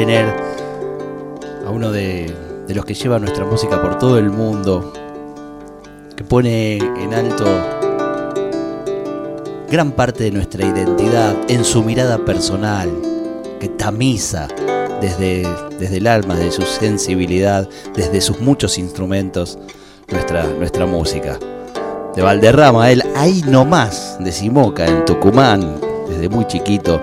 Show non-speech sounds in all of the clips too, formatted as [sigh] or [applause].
tener a uno de, de los que lleva nuestra música por todo el mundo, que pone en alto gran parte de nuestra identidad en su mirada personal, que tamiza desde, desde el alma, desde su sensibilidad, desde sus muchos instrumentos, nuestra, nuestra música. De Valderrama, él ahí nomás, de Simoca, en Tucumán, desde muy chiquito,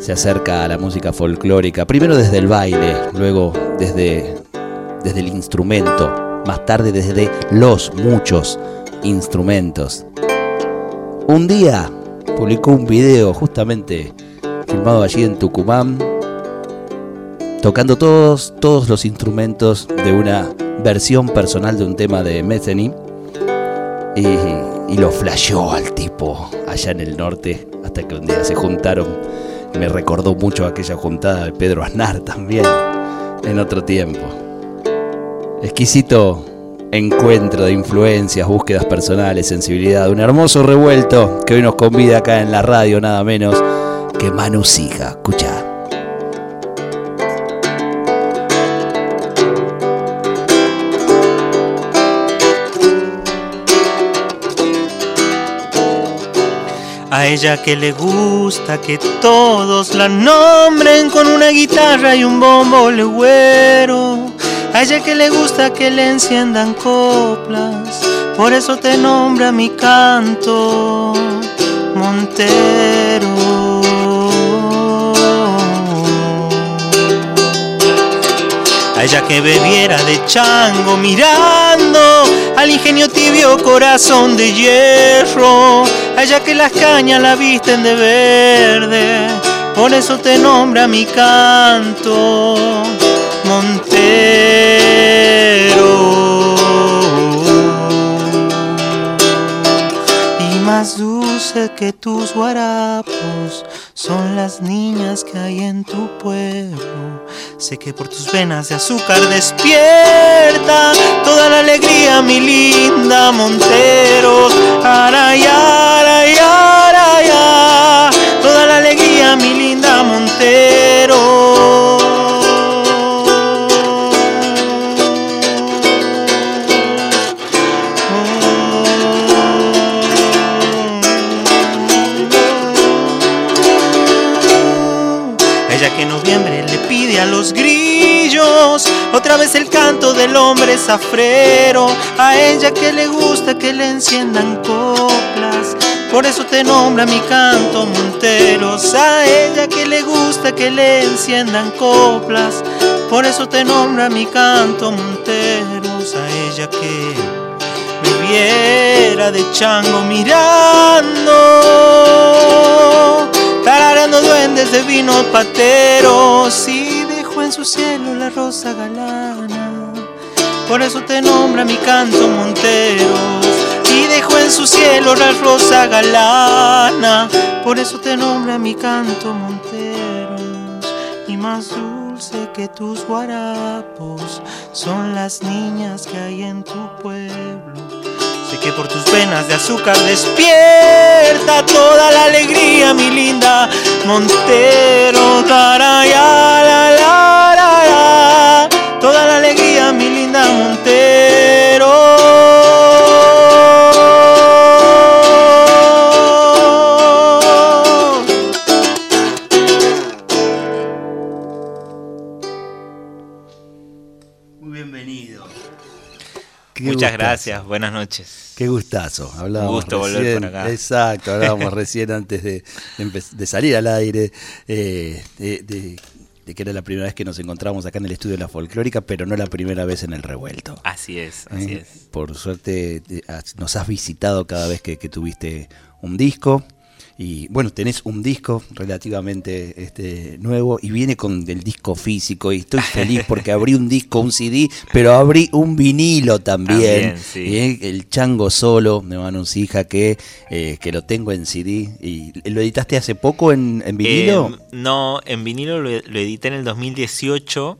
se acerca a la música folclórica, primero desde el baile, luego desde, desde el instrumento, más tarde desde los muchos instrumentos. Un día publicó un video justamente filmado allí en Tucumán, tocando todos, todos los instrumentos de una versión personal de un tema de Metheny. Y, y lo flasheó al tipo allá en el norte, hasta que un día se juntaron. Me recordó mucho aquella juntada de Pedro Aznar también, en otro tiempo. Exquisito encuentro de influencias, búsquedas personales, sensibilidad, un hermoso revuelto que hoy nos convida acá en la radio, nada menos que Manu. Escucha. A ella que le gusta que todos la nombren con una guitarra y un bombo legüero. A ella que le gusta que le enciendan coplas, por eso te nombra mi canto, Montero. A ella que bebiera de chango mirando al ingenio tibio corazón de hierro. A ella que las cañas la visten de verde, por eso te nombra mi canto. Que tus guarapos son las niñas que hay en tu pueblo. Sé que por tus venas de azúcar despierta toda la alegría, mi linda Monteros. Aray, aray, aray, ay. Toda la alegría, mi linda Montero. Otra vez el canto del hombre zafrero. A ella que le gusta que le enciendan coplas. Por eso te nombra mi canto Monteros. A ella que le gusta que le enciendan coplas. Por eso te nombra mi canto Monteros. A ella que viviera de chango mirando, tarareando duendes de vino pateros y en su cielo la rosa galana. Por eso te nombra mi canto Monteros y dejó en su cielo la rosa galana. Por eso te nombra mi canto Monteros y más dulce que tus guarapos son las niñas que hay en tu pueblo. Que por tus venas de azúcar despierta toda la alegría, mi linda Montero. Taraya, la, la, la. Toda la alegría, mi linda Montero. Gracias, buenas noches. Qué gustazo. Hablábamos gusto volver recién, por acá. Exacto, hablábamos [laughs] recién antes de, de salir al aire, eh, de, que era la primera vez que nos encontramos acá en el estudio de la folclórica, pero no la primera vez en el revuelto. Así es, así ¿eh? es. Por suerte te- has- nos has visitado cada vez que, que tuviste un disco. Y bueno, tenés un disco relativamente este, nuevo y viene con el disco físico y estoy [laughs] feliz porque abrí un disco, un CD, pero abrí un vinilo también. También, sí. Y el Chango Solo, de Manu Hija, que, eh, que lo tengo en CD. ¿Y lo editaste hace poco en, en vinilo? Eh, no, en vinilo lo, lo edité en el 2018,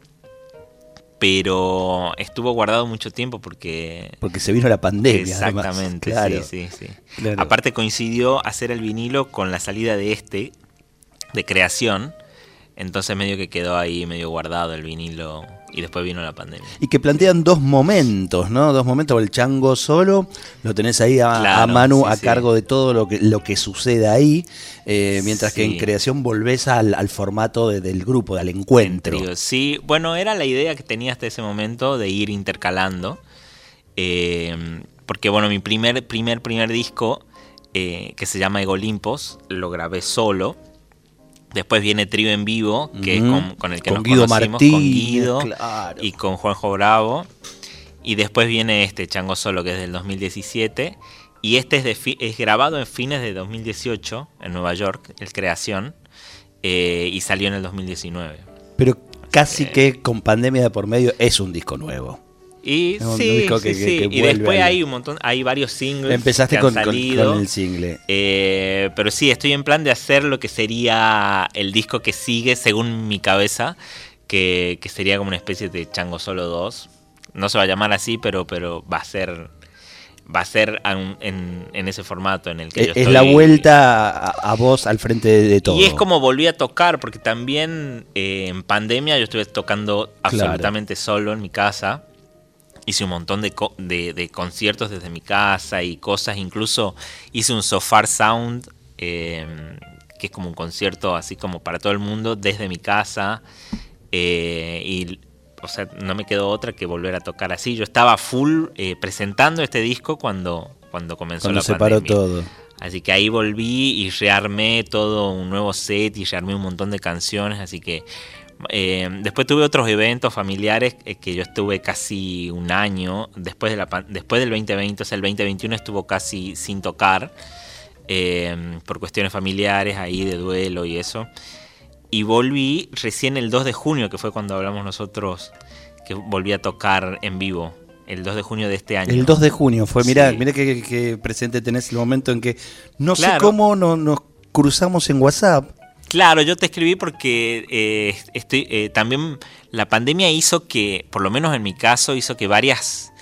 pero estuvo guardado mucho tiempo porque... porque se vino la pandemia. Exactamente, Claro. sí, sí, sí. Claro. Aparte coincidió hacer el vinilo con la salida de este, de creación, entonces medio que quedó ahí medio guardado el vinilo y después vino la pandemia. Y que plantean dos momentos, ¿no? Dos momentos. El chango solo, lo tenés ahí a, Claro, a Manu sí, a sí. cargo de todo lo que, lo que sucede ahí, eh, mientras que en creación volvés al, al formato de- del grupo, al encuentro. Sí, bueno, era la idea que tenía hasta ese momento de ir intercalando. eh, porque, bueno, mi primer, primer, primer disco, eh, que se llama Egolimpos, lo grabé solo. Después viene Trío en Vivo, que es con, con el que Con nos Guido conocimos, con Guido claro. y con Juanjo Bravo. Y después viene este Chango Solo, que es del 2017. Y este es, de fi- es grabado en fines de 2018 en Nueva York, el Creación. eh, y salió en el 2019. Pero casi Eh. que con pandemia de por medio es un disco nuevo. Y Es sí, disco sí, que- sí. que- que y después ahí. hay un montón, hay varios singles Empezaste que han con, con- salido. con el single. Eh, pero sí, estoy en plan de hacer lo que sería el disco que sigue, según mi cabeza, que, que sería como una especie de Chango Solo 2. No se va a llamar así, pero, pero va a ser va a ser en, en- en ese formato en el que Es, yo es estoy. la vuelta a, a vos al frente de, de todo. Y es como volví a tocar, porque también eh, en pandemia yo estuve tocando absolutamente solo en mi casa. Hice un montón de, co- de- de conciertos desde mi casa y cosas. Incluso hice un Sofar Sound, eh, que es como un concierto así como para todo el mundo desde mi casa. Eh, y, o sea, no me quedó otra que volver a tocar así. Yo estaba full eh, presentando este disco cuando, cuando comenzó Cuando la se paró pandemia. todo. Así que ahí volví y rearmé todo un nuevo set y rearmé un montón de canciones. Así que eh, después tuve otros eventos familiares eh, que yo estuve casi un año después, de la, después del 2020. O sea, el 2021 estuvo casi sin tocar eh, por cuestiones familiares ahí de duelo y eso. Y volví recién el 2 de junio, que fue cuando hablamos nosotros, que volví a tocar en vivo. El 2 de junio de este año. El 2 de junio fue, mirá, Sí. mirá que, que presente tenés el momento en que no sé cómo no- nos cruzamos en WhatsApp. Claro, yo te escribí porque eh, estoy, eh, también la pandemia hizo que, por lo menos en mi caso, hizo que varias,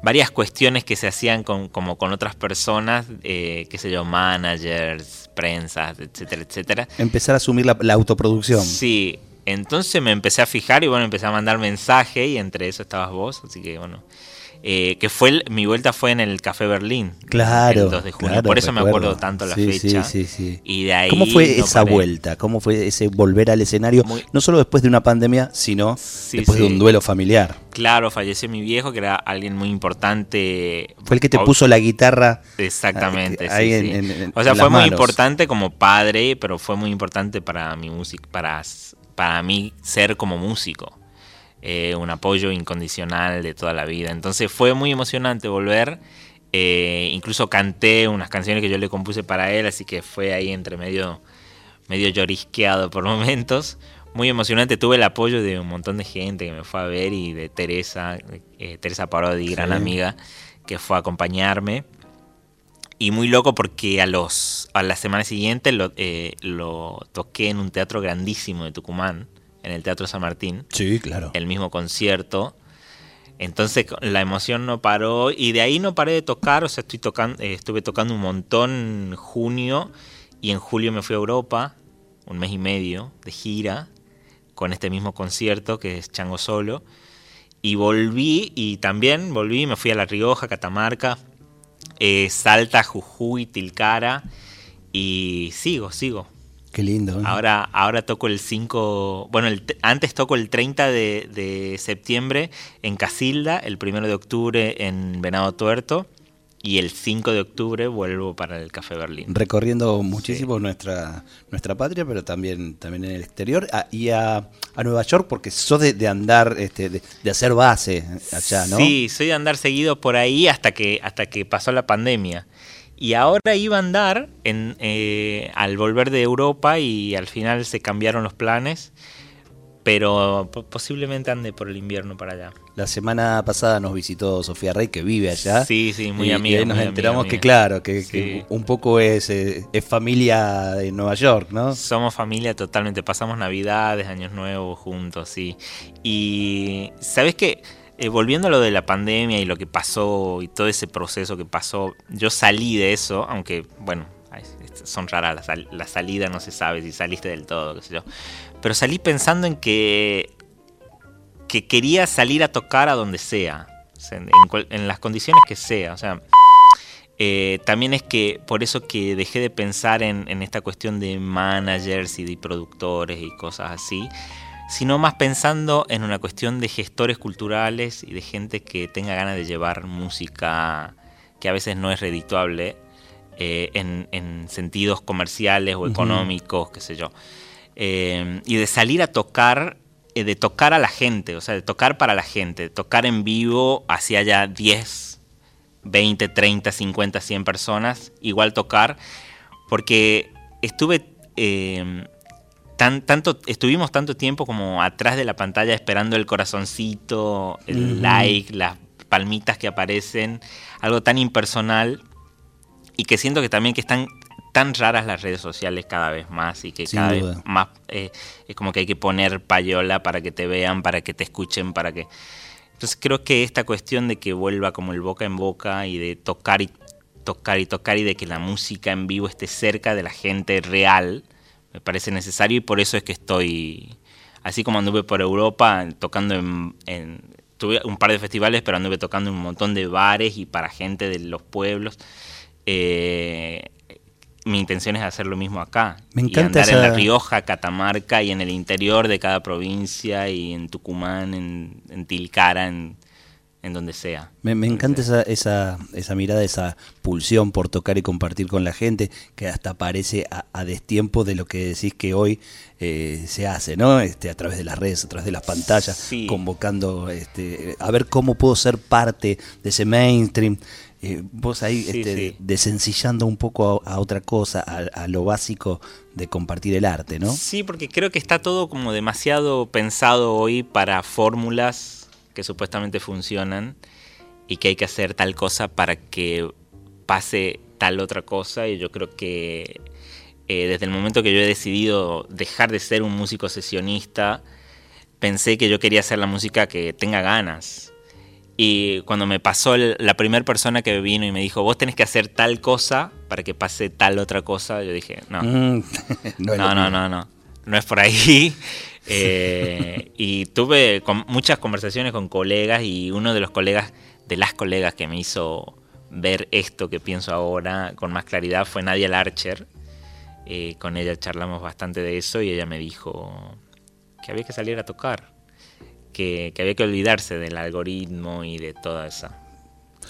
varias cuestiones que se hacían con, como con otras personas, eh, qué sé yo, managers, prensas, etcétera, etcétera. Empezar a asumir la, la autoproducción. Sí, entonces me empecé a fijar y bueno, empecé a mandar mensaje y entre eso estabas vos, así que bueno. Eh, que fue el- mi vuelta fue en el Café Berlín. Claro. El 2 de junio. claro, Por eso me acuerdo tanto la Sí, fecha. Sí, sí, sí. Y de ahí ¿Cómo fue no esa paré. vuelta? ¿Cómo fue ese volver al escenario? Muy- No solo después de una pandemia, sino después de un duelo familiar. Claro, falleció mi viejo, que era alguien muy importante. Fue el que te puso la guitarra. Exactamente, ahí sí, en- sí. en- en- O sea, fue muy manos. importante como padre, pero fue muy importante para mi música, para, para mí ser como músico. Eh, un apoyo incondicional de toda la vida. Entonces fue muy emocionante volver. Eh, incluso canté unas canciones que yo le compuse para él, así que fue ahí entre medio, medio llorisqueado por [laughs] momentos. Muy emocionante, tuve el apoyo de un montón de gente que me fue a ver y de Teresa, eh, Teresa Parodi, gran amiga, que fue a acompañarme. Y muy loco porque a los a la semana siguiente lo, eh, lo toqué en un teatro grandísimo de Tucumán, en el Teatro San Martín, Sí, claro. el mismo concierto. Entonces la emoción no paró y de ahí no paré de tocar, o sea, estoy tocando, estuve tocando un montón en junio y en julio me fui a Europa, un mes y medio de gira con este mismo concierto que es Chango Solo. Y volví y también volví, me fui a La Rioja, Catamarca, eh, Salta, Jujuy, Tilcara y sigo, sigo. Qué lindo. ¿eh? Ahora, ahora toco el 5, bueno, el antes toco el 30 de, de septiembre en Casilda, el 1 de octubre en Venado Tuerto y el 5 de octubre vuelvo para el Café Berlín. recorriendo muchísimo nuestra nuestra patria, pero también también en el exterior y a, a Nueva York porque sos de, de andar, este, de, de hacer base allá, ¿no? Sí, soy de andar seguido por ahí hasta que, hasta que pasó la pandemia. Y ahora iba a andar en, eh, al volver de Europa y al final se cambiaron los planes pero posiblemente ande por el invierno para allá. La semana pasada nos visitó Sofía Rey, que vive allá. Sí, sí, muy amiga. Y nos enteramos que, claro, que, un poco es, eh, es, familia de Nueva York, ¿no? Somos familia totalmente. Pasamos Navidades, Años Nuevos juntos, sí. Y, ¿sabes qué? Eh, volviendo a lo de la pandemia y lo que pasó y todo ese proceso que pasó, yo salí de eso, aunque, bueno, son raras las, la salida, no se sabe si saliste del todo, qué sé yo pero salí pensando en que, que quería salir a tocar a donde sea, en, las condiciones que sea. O sea, eh, también es que por eso que dejé de pensar en, esta cuestión de managers y de productores y cosas así, sino más pensando en una cuestión de gestores culturales y de gente que tenga ganas de llevar música que a veces no es redituable eh, en, sentidos comerciales o económicos, qué sé yo. Eh, y de salir a tocar, eh, de tocar a la gente, o sea, de tocar para la gente, de tocar en vivo hacia ya 10, 20, 30, 50, 100 personas, igual tocar, porque estuve... Tan, tanto, estuvimos tanto tiempo como atrás de la pantalla esperando el corazoncito, el like, las palmitas que aparecen, algo tan impersonal y que siento que también que están tan raras las redes sociales cada vez más y que cada vez más eh, es como que hay que poner payola para que te vean, para que te escuchen, para que... Entonces creo que esta cuestión de que vuelva como el boca en boca y de tocar y tocar y tocar y de que la música en vivo esté cerca de la gente real, me parece necesario y por eso es que estoy, así como anduve por Europa tocando en, tuve un par de festivales, pero anduve tocando en un montón de bares y para gente de los pueblos. Eh, mi intención es hacer lo mismo acá. Me encanta y andar en La Rioja, Catamarca y en el interior de cada provincia y en Tucumán, en, Tilcara, en, donde sea. Me, encanta esa, esa, esa, mirada, esa pulsión por tocar y compartir con la gente, que hasta parece a, destiempo de lo que decís que hoy eh, se hace, ¿no? Este, a través de las redes, a través de las pantallas, convocando este, a ver cómo puedo ser parte de ese mainstream. Eh, vos ahí este, desencillando un poco a, otra cosa, a, lo básico de compartir el arte, ¿no? Sí, porque creo que está todo como demasiado pensado hoy para fórmulas que supuestamente funcionan y que hay que hacer tal cosa para que pase tal otra cosa y yo creo que eh, desde el momento que yo he decidido dejar de ser un músico sesionista, pensé que yo quería hacer la música que tenga ganas, y cuando me pasó la primera persona que vino y me dijo, vos tenés que hacer tal cosa para que pase tal otra cosa, yo dije, no, mm. [laughs] no, no, no, no, no, es por ahí. Eh, y tuve muchas conversaciones con colegas y uno de los colegas, de las colegas que me hizo ver esto que pienso ahora con más claridad fue Nadia Larcher. Eh, con ella charlamos bastante de eso y ella me dijo que había que salir a tocar que, había que olvidarse del algoritmo y de toda esa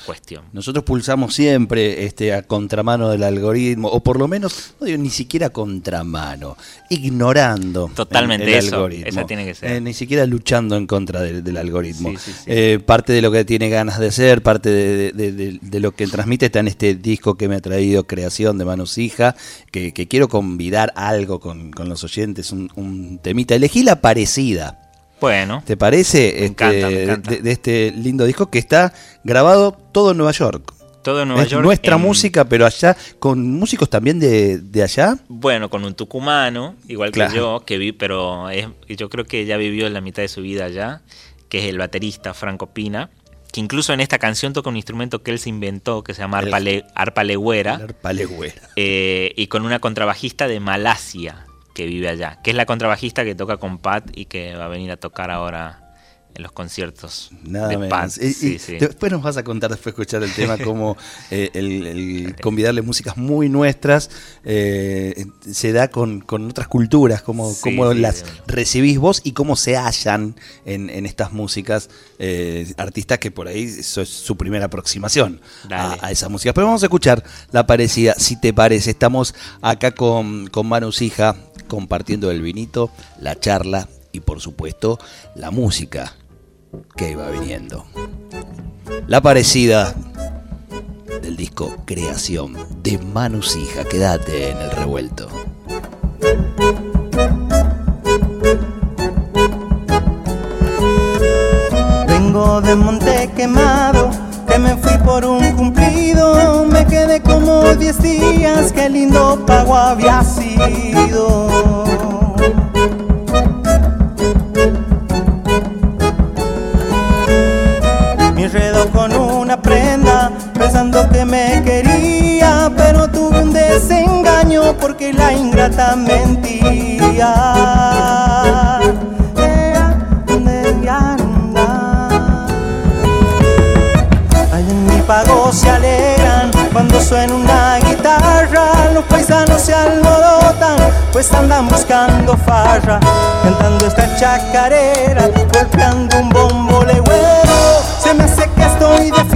cuestión. Nosotros pulsamos siempre este, a contramano del algoritmo, o por lo menos, no digo ni siquiera contramano, ignorando Totalmente el, algoritmo. tiene que ser. Eh, ni siquiera luchando en contra del algoritmo. Eh, parte de lo que tiene ganas de ser, parte de, lo que transmite está en este disco que me ha traído Creación de Manos Hija, que, quiero convidar algo con, los oyentes, un, un temita. Elegí la parecida bueno. ¿Te parece? Este, de, este lindo disco que está grabado todo en Nueva York. Todo en Nueva es York. Nuestra música, pero allá, con músicos también de, allá. Bueno, con un tucumano, igual que yo, que vi, pero yo creo que ya vivió la mitad de su vida allá, que es el baterista Franco Pina, que incluso en esta canción toca un instrumento que él se inventó, que se llama arpa, arpa legüera. Arpa legüera. Eh, y con una contrabajista de Malasia que vive allá, que es la contrabajista que toca con Pat y que va a venir a tocar ahora en los conciertos Nada de Pat. Después nos vas a contar, después de escuchar el tema, [laughs] cómo eh, el, convidarle músicas muy nuestras eh, se da con, otras culturas, cómo, las recibís vos y cómo se hallan en, estas músicas eh, artistas que por ahí eso es su primera aproximación a, a, esa música. Pero vamos a escuchar la parecida, si te parece. Estamos acá con, con Manus Hija, compartiendo el vinito, la charla y por supuesto la música que iba viniendo. La parecida del disco Creación de Manus Hija. Quédate en el revuelto. Vengo de Monte Quemado, que me fui por un cumplido. Me quedé como 10 días, qué lindo pago había sido. con una prenda pensando que me quería, pero tuve un desengaño porque la ingrata mentía. Suena una guitarra, los paisanos se alborotan, pues andan buscando farra, cantando esta chacarera, golpeando un bombo legüero. Se me hace que estoy de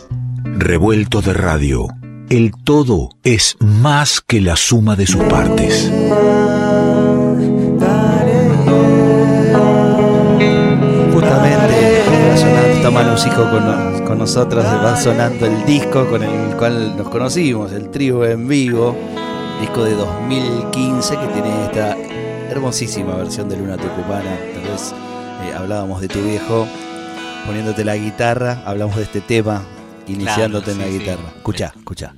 Revuelto de radio. El todo es más que la suma de sus partes. Manus Hijo con, con, nosotros, va sonando el disco con el cual nos conocimos, el trío en vivo, disco de 2015 que tiene esta hermosísima versión de Luna Tucumana. Tal vez eh, hablábamos de tu viejo poniéndote la guitarra, hablamos de este tema, iniciándote en la guitarra. Escucha, escucha.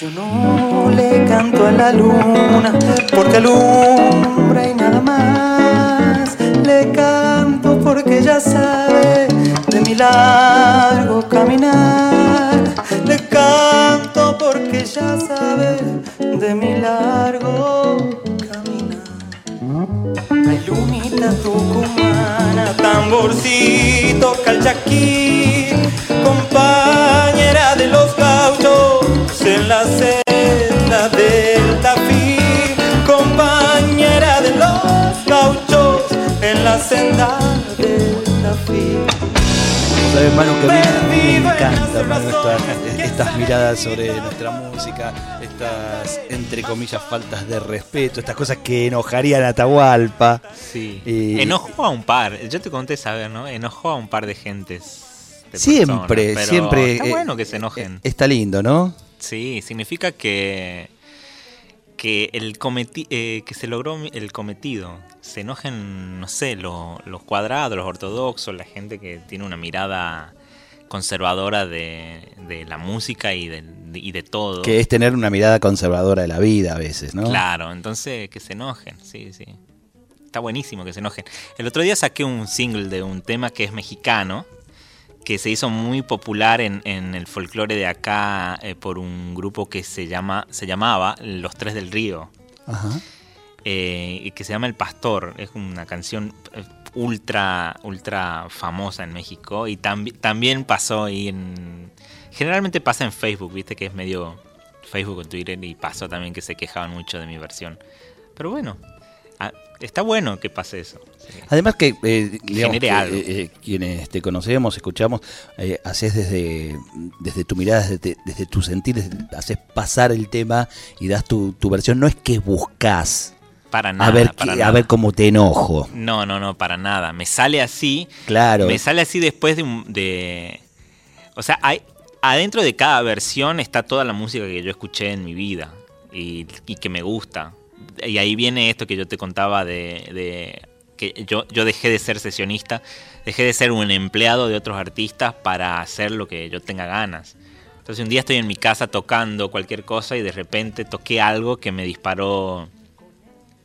Yo no le canto a la luna porque alumbra y nada más. Le canto porque ya sabe de mi largo caminar. Le canto porque ya sabe de mi largo caminar. Ay, lunita tucumana, tamborcito, calchaquí, Sabes, Manu, que a mí me encanta estas miradas sobre nuestra música, estas, entre comillas, faltas de respeto, estas cosas que enojarían a Atahualpa. Sí. Enojó a un par, yo te conté saber, ¿no? Enojó a un par de gentes siempre, siempre. Está bueno que se enojen. Está lindo, ¿no? Sí, significa que que el cometi eh, que se logró el cometido. Se enojen, no sé, los cuadrados, los ortodoxos, la gente que tiene una mirada conservadora de, la música y de, y de todo. Que es tener una mirada conservadora de la vida a veces, ¿no? Claro, entonces que se enojen, sí, sí. Está buenísimo que se enojen. El otro día saqué un single de un tema que es mexicano, que se hizo muy popular en, el folclore de acá eh, por un grupo que se, llama, se llamaba Los Tres del Río. Ajá. Eh, que se llama El Pastor. Es una canción eh, ultra, ultra famosa en México y también pasó ahí en... Generalmente pasa en Facebook, viste que es medio Facebook o Twitter y pasó también que se quejaban mucho de mi versión. Pero bueno, está bueno que pase eso. Además que, eh, digamos, eh, eh, quienes te conocemos, escuchamos, haces desde, desde tu mirada, desde, tu sentir, haces pasar el tema y das tu, versión. No es que buscas para nada, a ver, a ver cómo te enojo. No, no, no, para nada. Me sale así. Claro. Me sale así después de, de o sea, hay, adentro de cada versión está toda la música que yo escuché en mi vida y, y que me gusta. Y ahí viene esto que yo te contaba de yo, yo dejé de ser sesionista, dejé de ser un empleado de otros artistas para hacer lo que yo tenga ganas. Entonces un día estoy en mi casa tocando cualquier cosa y de repente toqué algo que me disparó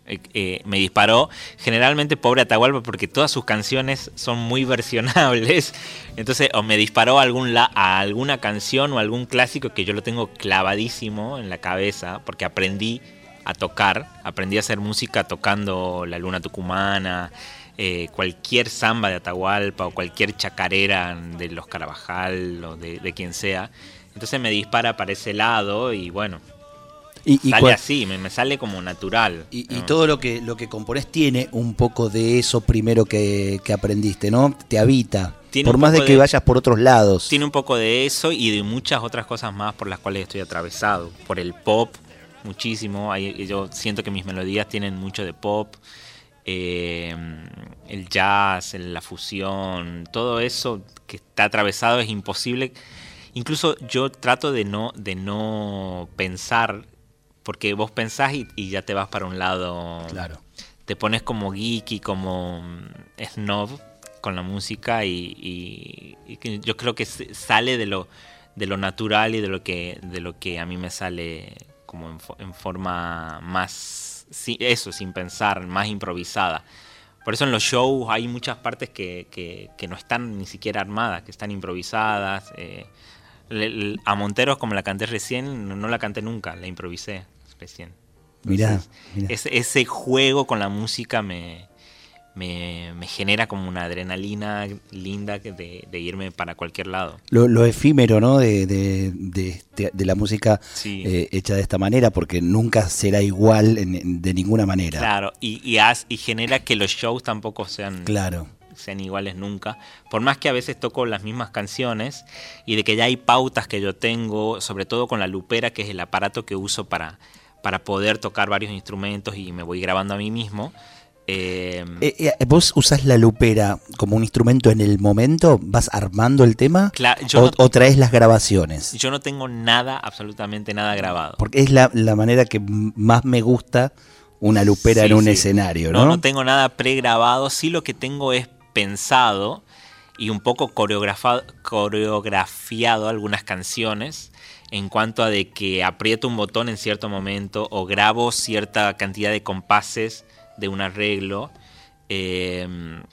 eh, eh, me disparó. Generalmente pobre Atahualpa porque todas sus canciones son muy versionables. [laughs] Entonces o me disparó algún a alguna canción o algún clásico que yo lo tengo clavadísimo en la cabeza porque aprendí a tocar. Aprendí a hacer música tocando La Luna Tucumana, eh, cualquier samba de Atahualpa o cualquier chacarera de los Carabajal o de, quien sea. Entonces me dispara para ese lado y bueno, y, sale así, me, sale como natural. Y, todo lo que, lo que compones tiene un poco de eso primero que, aprendiste, ¿no? Te habita. por más de que vayas por otros lados. Tiene un poco de eso y de muchas otras cosas más por las cuales estoy atravesado. Por el pop, muchísimo. yo siento que mis melodías tienen mucho de pop. Eh, el jazz, la fusión, todo eso que está atravesado es imposible. Incluso yo trato de no, de no pensar, porque vos pensás y, ya te vas para un lado. Claro. Te pones como geeky, como mm, snob con la música y, y, yo creo que sale de lo, de lo natural y de lo que, de lo que a mí me sale como en, forma más, eso, sin pensar, más improvisada. Por eso en los shows hay muchas partes que, no están ni siquiera armadas, que están improvisadas. Eh, a Monteros, como la canté recién, no, la canté nunca, la improvisé recién. Mirá, ese juego con la música me, me, genera como una adrenalina linda de, irme para cualquier lado. Lo, efímero, ¿no? De, de, la música eh, hecha de esta manera, porque nunca será igual de ninguna manera. Claro, y, y, genera que los shows tampoco sean... Claro sean iguales nunca. Por más que a veces toco las mismas canciones y de que ya hay pautas que yo tengo, sobre todo con la lupera, que es el aparato que uso para, para poder tocar varios instrumentos y me voy grabando a mí mismo. Em, eh, eh, ¿Vos usás la lupera como un instrumento en el momento? ¿Vas armando el tema? o, traes las grabaciones? Yo no tengo nada, absolutamente nada grabado. Porque es la, manera que más me gusta una lupera en un escenario, ¿no? No, no tengo nada pregrabado. Sí lo que tengo es pensado y un poco coreografiado algunas canciones en cuanto a de que aprieto un botón en cierto momento o grabo cierta cantidad de compases de un arreglo, em,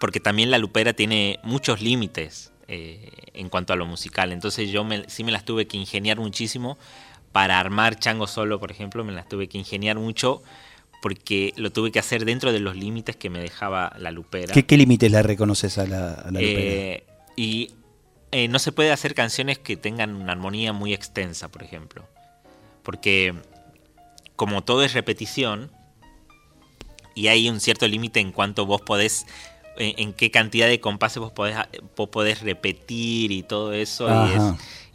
porque también la lupera tiene muchos límites eh, en cuanto a lo musical, entonces yo me, sí me las tuve que ingeniar muchísimo para armar Chango Solo, por ejemplo, me las tuve que ingeniar mucho porque lo tuve que hacer dentro de los límites que me dejaba la lupera. ¿Qué, límites la reconoces a la, lupera? Eh, y eh, no se puede hacer canciones que tengan una armonía muy extensa, por ejemplo. Porque como todo es repetición, y hay un cierto límite en cuanto vos podés, en, qué cantidad de compases vos podés, vos podés repetir y todo eso.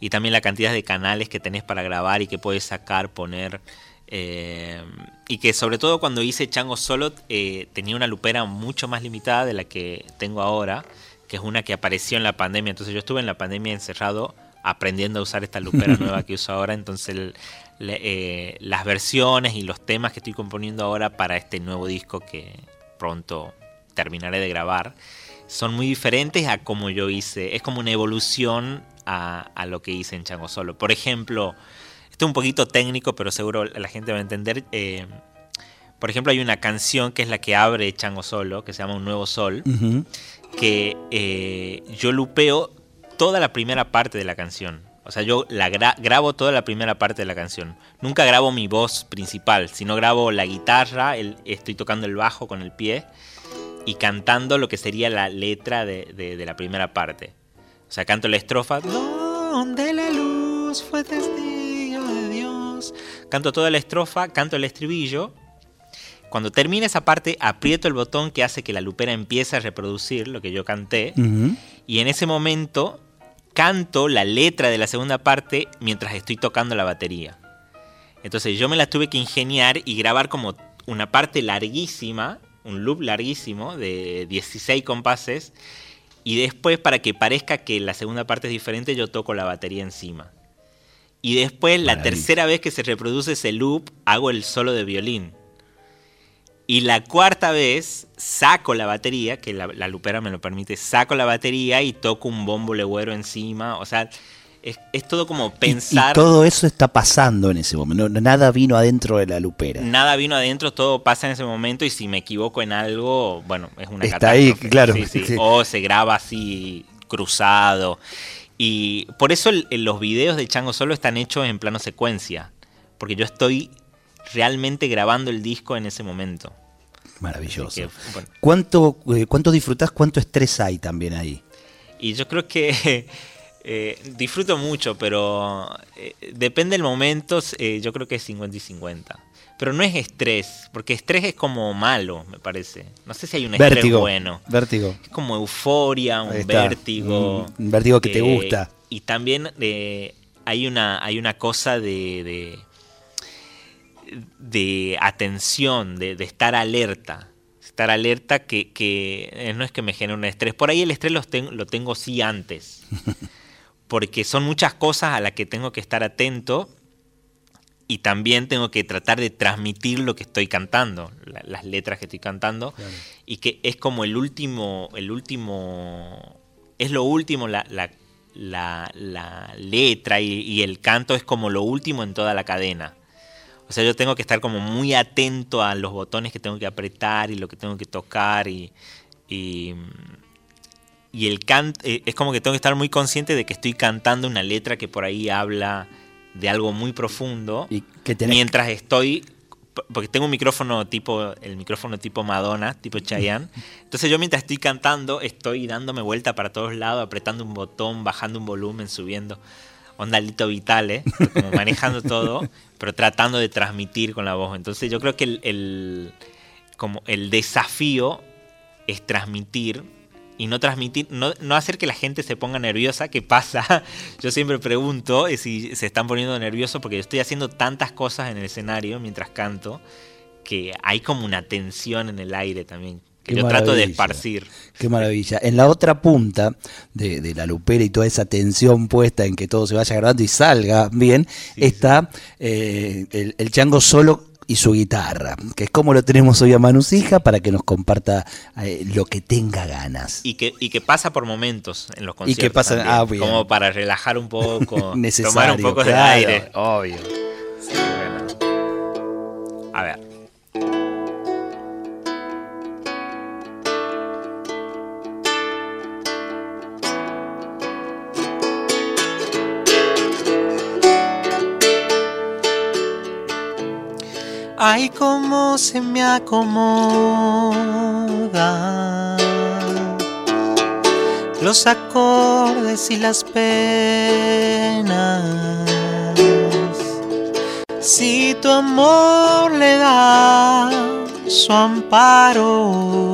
Y, también la cantidad de canales que tenés para grabar y que puedes sacar, poner. Eh, y que sobre todo cuando hice Chango solo eh, tenía una lupera mucho más limitada de la que tengo ahora, que es una que apareció en la pandemia. Entonces yo estuve en la pandemia encerrado aprendiendo a usar esta lupera [laughs] nueva que uso ahora. Entonces eh, las versiones y los temas que estoy componiendo ahora para este nuevo disco que pronto terminaré de grabar son muy diferentes a como yo hice. Es como una evolución a, lo que hice en Chango Solo. Por ejemplo, esto es un poquito técnico, pero seguro la gente va a entender. Eh, por ejemplo, hay una canción que es la que abre Chango Solo, que se llama Un Nuevo Sol, que eh, yo lupeo toda la primera parte de la canción. O sea, yo la grabo toda la primera parte de la canción. Nunca grabo mi voz principal, sino grabo la guitarra, estoy tocando el bajo con el pie y cantando lo que sería la letra de, la primera parte. O sea, canto la estrofa. Donde la luz fue testigo de Dios. Canto toda la estrofa, canto el estribillo cuando termina esa parte, aprieto el botón que hace que la lupera empiece a reproducir lo que yo canté. Y en ese momento canto la letra de la segunda parte mientras estoy tocando la batería. Entonces yo me la tuve que ingeniar y grabar como una parte larguísima, un loop larguísimo de 16 compases. Y después, para que parezca que la segunda parte es diferente, yo toco la batería encima. Y después, la tercera vez que se reproduce ese loop, hago el solo de violín. Y la cuarta vez saco la batería, que la, lupera me lo permite, saco la batería y toco un bombo legüero encima. O sea, es, todo como pensar. Y, todo eso está pasando en ese momento. Nada vino adentro de la lupera. Nada vino adentro, todo pasa en ese momento. Y si me equivoco en algo, bueno, es una Está ahí, claro. O se graba así cruzado. Y por eso los videos de Chango Solo están hechos en plano secuencia. Porque yo estoy realmente grabando el disco en ese momento. Maravilloso. ¿Cuánto, eh, ¿Cuánto disfrutás? ¿Cuánto estrés hay también ahí? Y yo creo que [laughs] eh, disfruto mucho, pero eh, depende del momento, yo creo que es 50 y 50. Pero no es estrés, porque estrés es como malo, me parece. No sé si hay un estrés bueno. Vértigo. Es como euforia, un vértigo. Un, vértigo que te gusta. Y también hay, una, hay una cosa de de atención, de, estar alerta. Estar alerta que, eh, no es que me genere un estrés. Por ahí el estrés lo, lo tengo sí antes. [laughs] Porque son muchas cosas a las que tengo que estar atento y también tengo que tratar de transmitir lo que estoy cantando, las letras que estoy cantando, y que es como el último, el último, es lo último, la, la, letra y, el canto es como lo último en toda la cadena. O sea, yo tengo que estar como muy atento a los botones que tengo que apretar y lo que tengo que tocar y, y, el canto, eh, es como que tengo que estar muy consciente de que estoy cantando una letra que por ahí habla de algo muy profundo y mientras estoy porque tengo un micrófono tipo el micrófono tipo Madonna, tipo Chayanne. [laughs] Entonces yo mientras estoy cantando estoy dándome vuelta para todos lados, apretando un botón, bajando un volumen, subiendo onda Lito Vitale, como manejando todo, [laughs] pero tratando de transmitir con la voz. Entonces yo creo que el, como el desafío es transmitir y no transmitir, no, no, hacer que la gente se ponga nerviosa, ¿qué pasa? [laughs] Yo siempre pregunto si se están poniendo nerviosos porque yo estoy haciendo tantas cosas en el escenario mientras canto que hay como una tensión en el aire también yo trato de esparcir. Qué maravilla. En la otra punta de, la lupera y toda esa tensión puesta en que todo se vaya grabando y salga bien, está eh, el, chango solo y su guitarra, que es como lo tenemos hoy a Manusija para que nos comparta eh, lo que tenga ganas. Y que, y que pasa por momentos en los conciertos. Y que pasa, ah, como para relajar un poco, [laughs] tomar un poco de aire. Obvio. A ver. Ay, cómo se me acomoda los acordes y las penas. Si tu amor le da su amparo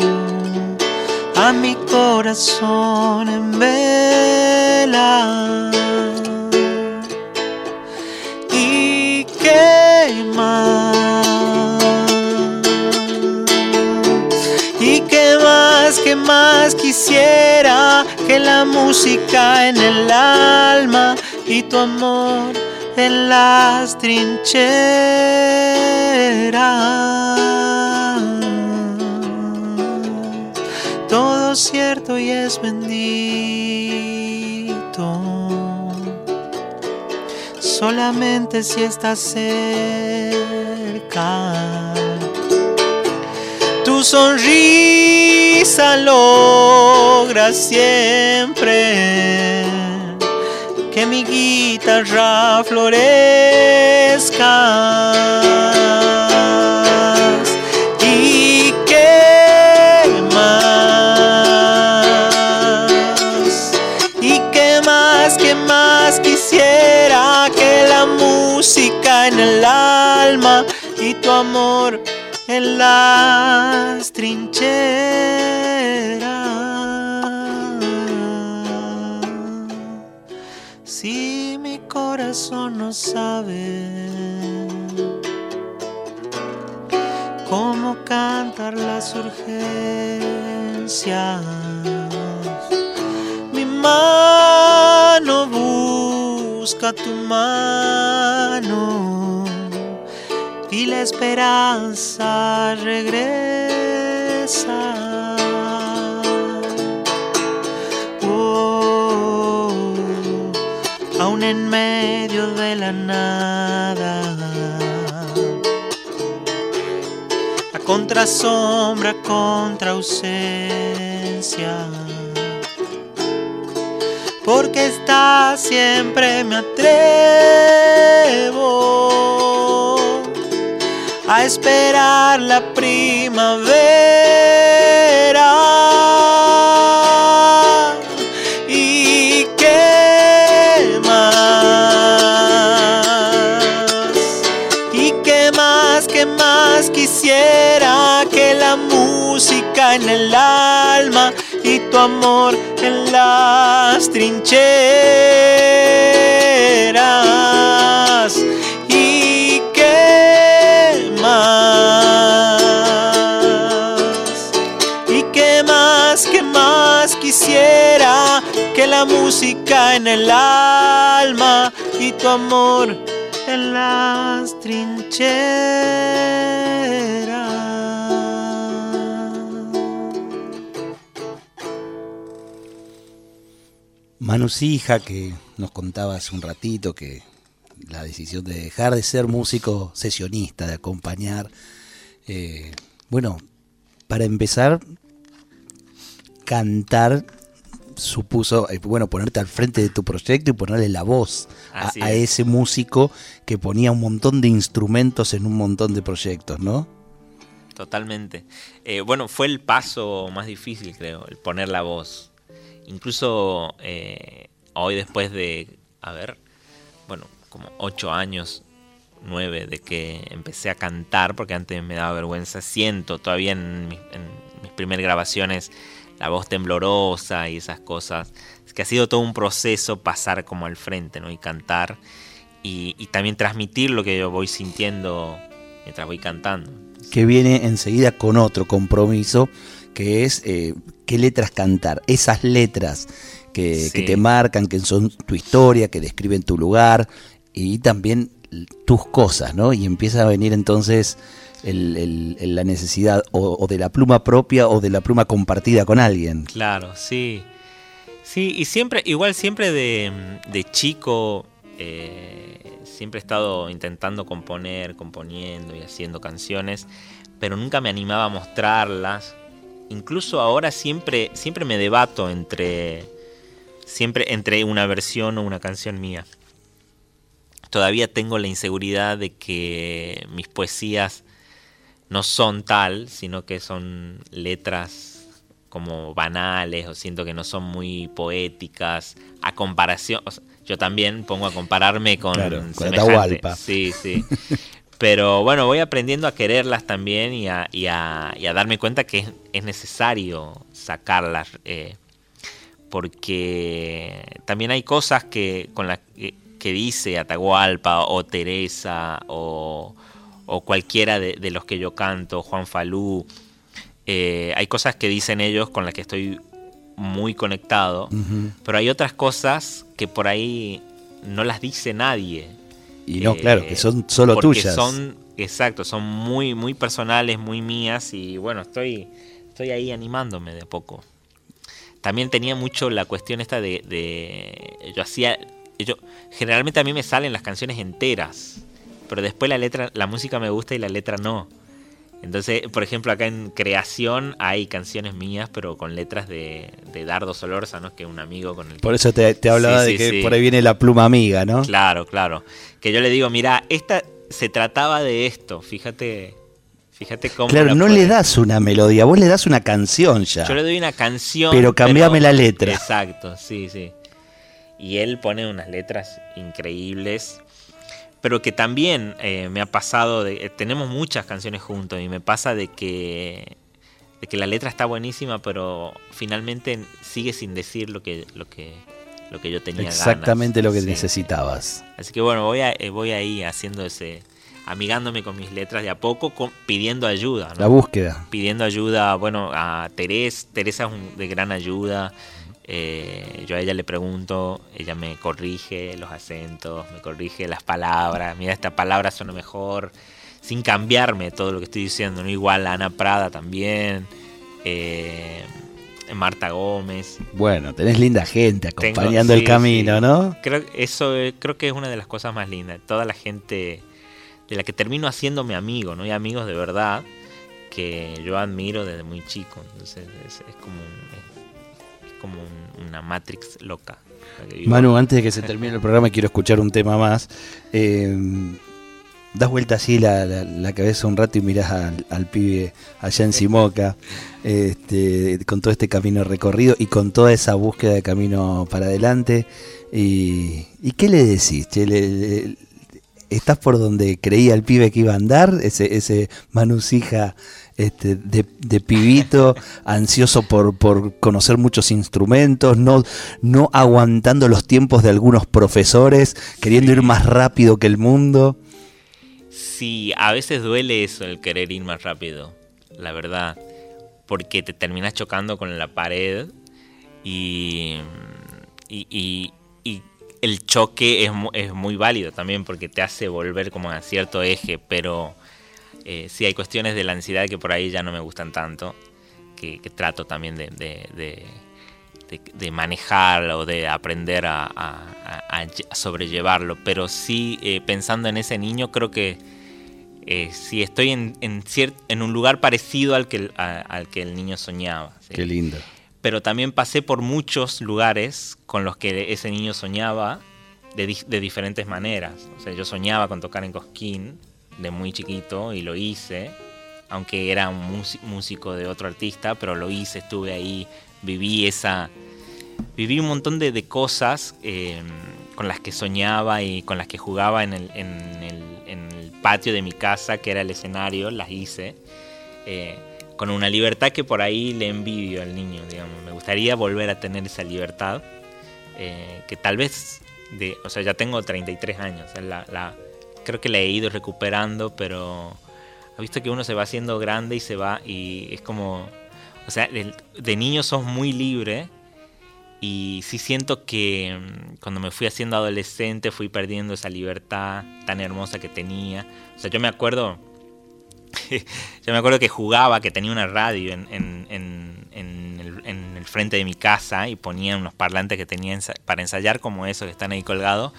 a mi corazón en vela. Más? quisiera que la música en el alma y tu amor en las trincheras. Todo cierto y es bendito. Solamente si estás cerca tu sonrisa logra siempre que mi guitarra florezca. ¿Y qué más? ¿Y qué más, qué más quisiera que la música en el alma y tu amor? En las trincheras. Si mi corazón no sabe cómo cantar las urgencias, mi mano busca tu mano y la esperanza regresa. Oh, aún en medio de la nada. La contrasombra contra ausencia. Porque está siempre me atrevo a esperar la primavera. ¿Y qué más? ¿Y qué más, qué más quisiera que la música en el alma y tu amor en las trincheras? En el alma y tu amor en las trincheras? Manusija, que nos contaba hace un ratito que la decisión de dejar de ser músico sesionista, de acompañar. Eh, bueno, para empezar, cantar supuso, eh, bueno, ponerte al frente de tu proyecto y ponerle la voz a, ese músico que ponía un montón de instrumentos en un montón de proyectos, ¿no? Totalmente. Eh, bueno, fue el paso más difícil, creo, el poner la voz. Incluso hoy después de, a ver, bueno, como ocho años, nueve, de que empecé a cantar, porque antes me daba vergüenza. Siento todavía en, mis primeras grabaciones la voz temblorosa y esas cosas. Es que ha sido todo un proceso pasar como al frente, ¿no? Y cantar y, también transmitir lo que yo voy sintiendo mientras voy cantando. Que viene enseguida con otro compromiso, que es eh, qué letras cantar. Esas letras que, que, te marcan, que son tu historia, que describen tu lugar, y también tus cosas, ¿no? Y empieza a venir entonces la necesidad o, de la pluma propia o de la pluma compartida con alguien. Claro, sí. Sí, y siempre, igual siempre de, chico, eh, siempre he estado intentando componer, componiendo y haciendo canciones, pero nunca me animaba a mostrarlas. Incluso ahora siempre, siempre me debato entre, siempre entre una versión o una canción mía todavía tengo la inseguridad de que mis poesías no son tal, sino que son letras como banales o siento que no son muy poéticas a comparación. yo también pongo a compararme con, claro, con Sí, sí. Pero bueno, voy aprendiendo a quererlas también y a, darme cuenta que es, necesario sacarlas. Eh, porque también hay cosas que con las que que dice Atahualpa o Teresa o, cualquiera de, los que yo canto, Juan Falú, Eh, hay cosas que dicen ellos con las que estoy muy conectado, pero hay otras cosas que por ahí no las dice nadie. Y no, claro, que son solo tuyas. Son, exacto, son muy, muy personales, muy mías y bueno, estoy, estoy ahí animándome de poco. También tenía mucho la cuestión esta de, de yo hacía, yo, generalmente a mí me salen las canciones enteras, pero después la letra, la música me gusta y la letra no. Entonces, por ejemplo, acá en Creación hay canciones mías, pero con letras de, Dardo Solórzano, que es un amigo con el Por eso te, hablaba de que por ahí viene la pluma amiga, ¿no? Claro, claro. Que yo le digo, mira, esta se trataba de esto, fíjate. Fíjate cómo. Claro, no le das una melodía, vos le das una canción ya. Yo le doy una canción. Pero cambiame la letra. Exacto, sí, sí. Y él pone unas letras increíbles pero que también eh, me ha pasado, de, eh, tenemos muchas canciones juntos y me pasa de que, de que la letra está buenísima, pero finalmente sigue sin decir lo que, lo que, lo que yo tenía Exactamente lo que necesitabas. Así que bueno, voy, a, eh, voy ahí haciendo ese, amigándome con mis letras de a poco, pidiendo ayuda. La búsqueda. Pidiendo ayuda, bueno, a Teresa, Teresa es de gran ayuda. Eh, yo a ella le pregunto, ella me corrige los acentos, me corrige las palabras, mira, esta palabra suena mejor, sin cambiarme todo lo que estoy diciendo, ¿no? Igual Ana Prada también, eh, Marta Gómez. Bueno, tenés linda gente acompañando el camino, ¿no? Creo, eso eh, creo que es una de las cosas más lindas, toda la gente de la que termino haciéndome amigo, ¿no? Y amigos de verdad que yo admiro desde muy chico, entonces es, como como una Matrix loca. Manu, antes de que se termine el programa, quiero escuchar un tema más. Eh, das vuelta así la, cabeza un rato y mirás al, pibe allá en Simoca, [laughs] este, con todo este camino recorrido y con toda esa búsqueda de camino para adelante. ¿Y, qué le decís? ¿Estás por donde creía el pibe que iba a andar? Ese, ese Manusija este, de, pibito, [laughs] ansioso por, conocer muchos instrumentos, no, no aguantando los tiempos de algunos profesores, queriendo ir más rápido que el mundo. Sí, a veces duele eso, el querer ir más rápido, la verdad, porque te terminas chocando con la pared y, y, el choque es, es muy válido también porque te hace volver como a cierto eje, pero eh, sí hay cuestiones de la ansiedad que por ahí ya no me gustan tanto, que, trato también de, de, manejar o de aprender a, sobrellevarlo. Pero sí, eh, pensando en ese niño, creo que eh, si estoy en, en, un lugar parecido al que, al que el niño soñaba. Qué lindo. Pero también pasé por muchos lugares con los que ese niño soñaba de, de diferentes maneras. O sea, yo soñaba con tocar en Cosquín, de muy chiquito y lo hice, aunque era un músico de otro artista, pero lo hice, estuve ahí, viví esa... Viví un montón de, cosas em, con las que soñaba y con las que jugaba en el, patio de mi casa, que era el escenario, las hice. Eh, con una libertad que por ahí le envidio al niño, digamos. Me gustaría volver a tener esa libertad, eh, que tal vez, de, o sea, ya tengo 33 años, la, creo que la he ido recuperando, pero he visto que uno se va haciendo grande y se va y es como, o sea, de, niño sos muy libre y sí siento que mm, cuando me fui haciendo adolescente fui perdiendo esa libertad tan hermosa que tenía. O sea, yo me acuerdo, [laughs] yo me acuerdo que jugaba, que tenía una radio en, en el, frente de mi casa y ponía unos parlantes que tenía para ensayar como esos que están ahí colgados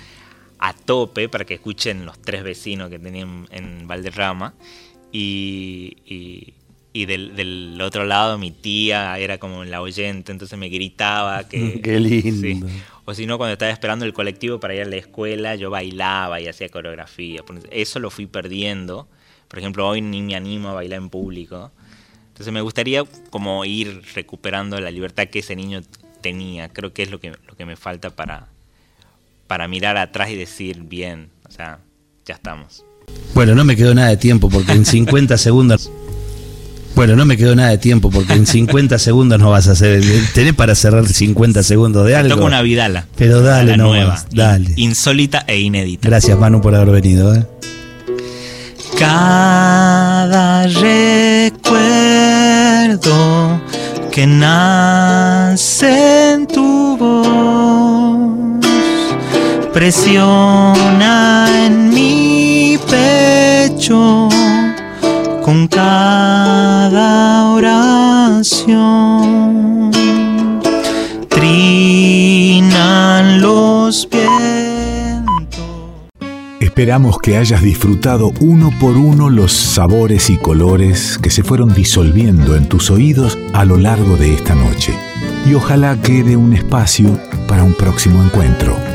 a tope para que escuchen los tres vecinos que tenían en Valderrama. Y, y, del, otro lado mi tía era como la oyente, entonces me gritaba [laughs] que... Qué lindo. O si no, cuando estaba esperando el colectivo para ir a la escuela, yo bailaba y hacía coreografía. Eso lo fui perdiendo. Por ejemplo, hoy ni me animo a bailar en público. Entonces me gustaría como ir recuperando la libertad que ese niño tenía. Creo que es lo que, lo que me falta para, para mirar atrás y decir, bien, o sea, ya estamos. Bueno, no me quedó nada de tiempo porque en 50 segundos... Bueno, no me quedó nada de tiempo porque en 50 segundos no vas a hacer. Tenés para cerrar 50 segundos de algo. Toca una vidala. Pero dale, no nueva. Dale. Insólita e inédita. Gracias, Manu, por haber venido. ¿eh? Cada recuerdo recuerdo que nace en tu voz, presiona en mi pecho con cada oración. Trinan los pies Esperamos que hayas disfrutado uno por uno los sabores y colores que se fueron disolviendo en tus oídos a lo largo de esta noche. Y ojalá quede un espacio para un próximo encuentro.